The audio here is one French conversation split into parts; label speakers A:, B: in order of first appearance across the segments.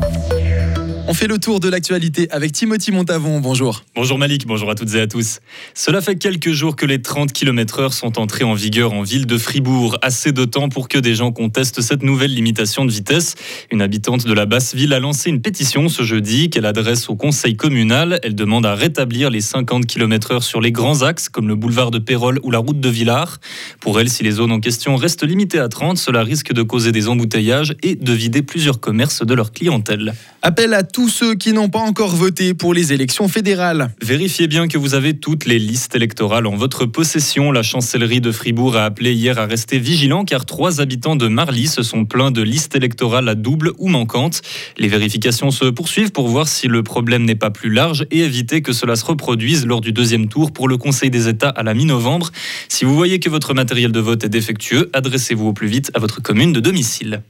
A: Bye. On fait le tour de l'actualité avec Timothy Montavon. Bonjour.
B: Bonjour Malik, bonjour à toutes et à tous. Cela fait quelques jours que les 30 km/h sont entrés en vigueur en ville de Fribourg. Assez de temps pour que des gens contestent cette nouvelle limitation de vitesse. Une habitante de la basse ville a lancé une pétition ce jeudi qu'elle adresse au conseil communal. Elle demande à rétablir les 50 km/h sur les grands axes comme le boulevard de Pérol ou la route de Villars. Pour elle, si les zones en question restent limitées à 30, cela risque de causer des embouteillages et de vider plusieurs commerces de leur clientèle.
A: Appel à tous ceux qui n'ont pas encore voté pour les élections fédérales.
B: Vérifiez bien que vous avez toutes les listes électorales en votre possession. La chancellerie de Fribourg a appelé hier à rester vigilant car trois habitants de Marly se sont plaints de listes électorales à double ou manquantes. Les vérifications se poursuivent pour voir si le problème n'est pas plus large et éviter que cela se reproduise lors du deuxième tour pour le Conseil des États à la mi-novembre. Si vous voyez que votre matériel de vote est défectueux, adressez-vous au plus vite à votre commune de domicile.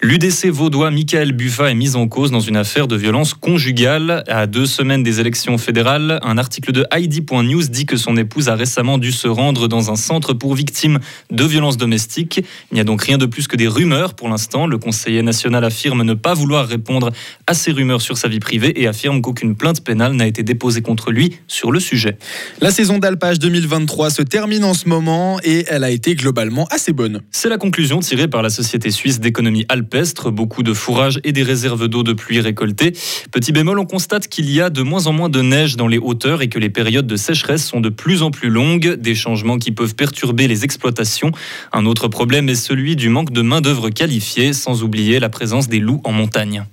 B: L'UDC vaudois Michael Buffa est mis en cause dans une affaire de violence conjugale. À deux semaines des élections fédérales, un article de Heidi.news dit que son épouse a récemment dû se rendre dans un centre pour victimes de violences domestiques. Il n'y a donc rien de plus que des rumeurs pour l'instant. Le conseiller national affirme ne pas vouloir répondre à ces rumeurs sur sa vie privée et affirme qu'aucune plainte pénale n'a été déposée contre lui sur le sujet.
A: La saison d'alpage 2023 se termine en ce moment et elle a été globalement assez bonne.
B: C'est la conclusion tirée par la société suisse d'économie beaucoup de fourrage et des réserves d'eau de pluie récoltées. Petit bémol, on constate qu'il y a de moins en moins de neige dans les hauteurs et que les périodes de sécheresse sont de plus en plus longues, des changements qui peuvent perturber les exploitations. Un autre problème est celui du manque de main-d'œuvre qualifiée, sans oublier la présence des loups en montagne.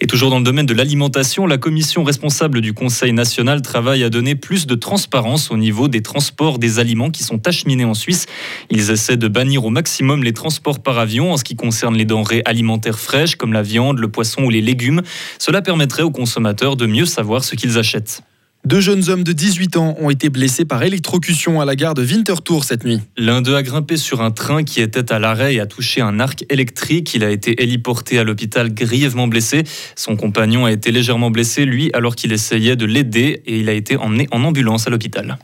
B: Et toujours dans le domaine de l'alimentation, la commission responsable du Conseil national travaille à donner plus de transparence au niveau des transports des aliments qui sont acheminés en Suisse. Ils essaient de bannir au maximum les transports par avion en ce qui concerne les denrées alimentaires fraîches comme la viande, le poisson ou les légumes. Cela permettrait aux consommateurs de mieux savoir ce qu'ils achètent.
A: Deux jeunes hommes de 18 ans ont été blessés par électrocution à la gare de Winterthur cette nuit.
B: L'un d'eux a grimpé sur un train qui était à l'arrêt et a touché un arc électrique. Il a été héliporté à l'hôpital grièvement blessé. Son compagnon a été légèrement blessé, lui, alors qu'il essayait de l'aider et il a été emmené en ambulance à l'hôpital.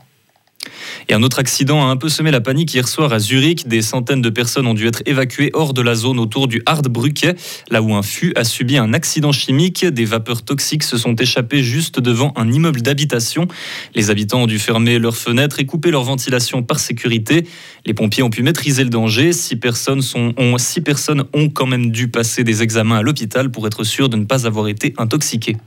B: Et un autre accident a un peu semé la panique hier soir à Zurich. Des centaines de personnes ont dû être évacuées hors de la zone autour du Hardbrücke, là où un fût a subi un accident chimique. Des vapeurs toxiques se sont échappées juste devant un immeuble d'habitation. Les habitants ont dû fermer leurs fenêtres et couper leur ventilation par sécurité. Les pompiers ont pu maîtriser le danger. Six personnes, ont, six personnes ont quand même dû passer des examens à l'hôpital pour être sûres de ne pas avoir été intoxiquées.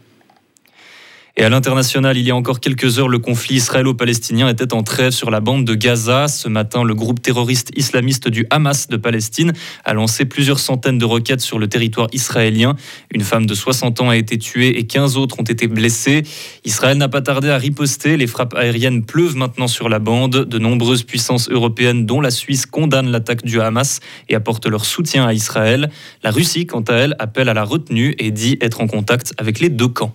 B: Et à l'international, il y a encore quelques heures, le conflit israélo-palestinien était en trêve sur la bande de Gaza. Ce matin, le groupe terroriste islamiste du Hamas de Palestine a lancé plusieurs centaines de roquettes sur le territoire israélien. Une femme de 60 ans a été tuée et 15 autres ont été blessés. Israël n'a pas tardé à riposter. Les frappes aériennes pleuvent maintenant sur la bande. De nombreuses puissances européennes, dont la Suisse, condamnent l'attaque du Hamas et apportent leur soutien à Israël. La Russie, quant à elle, appelle à la retenue et dit être en contact avec les deux camps.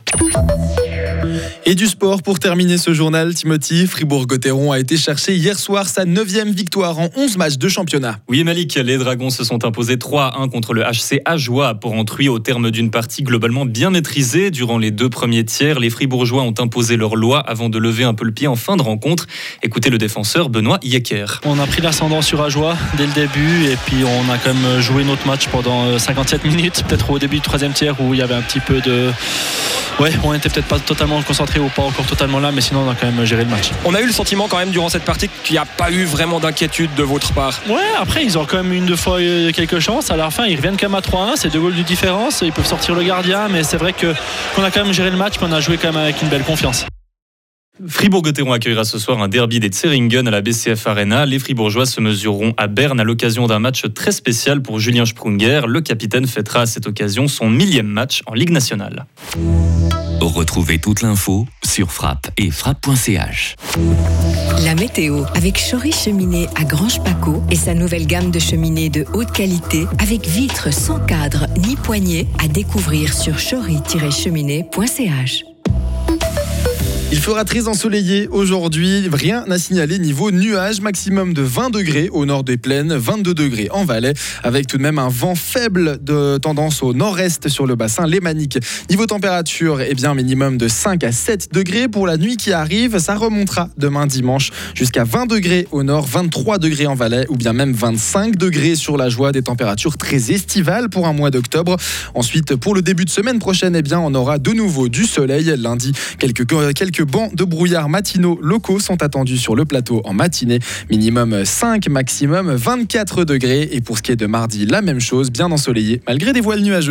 A: Et du sport pour terminer ce journal, Timothy. Fribourg-Gotteron a été chercher hier soir sa neuvième victoire en 11 matchs de championnat.
B: Oui, Malik, les Dragons se sont imposés 3 1 contre le HC Ajoie à Porrentruy au terme d'une partie globalement bien maîtrisée. Durant les deux premiers tiers, les Fribourgeois ont imposé leur loi avant de lever un peu le pied en fin de rencontre. Écoutez le défenseur Benoît Yecker.
C: On a pris l'ascendant sur Ajoie dès le début et puis on a quand même joué notre match pendant 57 minutes, peut-être au début du troisième tiers où il y avait un petit peu de ouais, on était peut-être pas totalement concentré ou pas encore totalement là, mais sinon on a quand même géré le match.
D: On a eu le sentiment quand même durant cette partie qu'il n'y a pas eu vraiment d'inquiétude de votre part.
C: Ouais, après ils ont quand même une deux fois eu quelques chances. À la fin, ils reviennent quand même à 3-1, c'est deux goals de différence. Ils peuvent sortir le gardien, mais c'est vrai qu'on a quand même géré le match, qu'on a joué quand même avec une belle confiance.
B: Fribourg-Gotteron accueillera ce soir un derby des Zeringen à la BCF Arena. Les Fribourgeois se mesureront à Berne à l'occasion d'un match très spécial pour Julien Sprunger. Le capitaine fêtera à cette occasion son millième match en Ligue nationale.
E: Retrouvez toute l'info sur frappe et frappe.ch.
F: La météo avec Chory Cheminée à Grange Paco et sa nouvelle gamme de cheminées de haute qualité avec vitres sans cadre ni poignée à découvrir sur chory-cheminée.ch.
A: Il fera très ensoleillé aujourd'hui. Rien à signaler niveau nuages. Maximum de 20 degrés au nord des plaines, 22 degrés en Valais, avec tout de même un vent faible de tendance au nord-est sur le bassin lémanique. Niveau température, eh bien, minimum de 5 à 7 degrés pour la nuit qui arrive. Ça remontera demain dimanche jusqu'à 20 degrés au nord, 23 degrés en Valais ou bien même 25 degrés sur la joie. Des températures très estivales pour un mois d'octobre. Ensuite, pour le début de semaine prochaine, eh bien, on aura de nouveau du soleil. Lundi, quelques, de brouillard matinaux locaux sont attendus sur le plateau en matinée. Minimum 5, maximum 24 degrés. Et pour ce qui est de mardi, la même chose, bien ensoleillé malgré des voiles nuageux.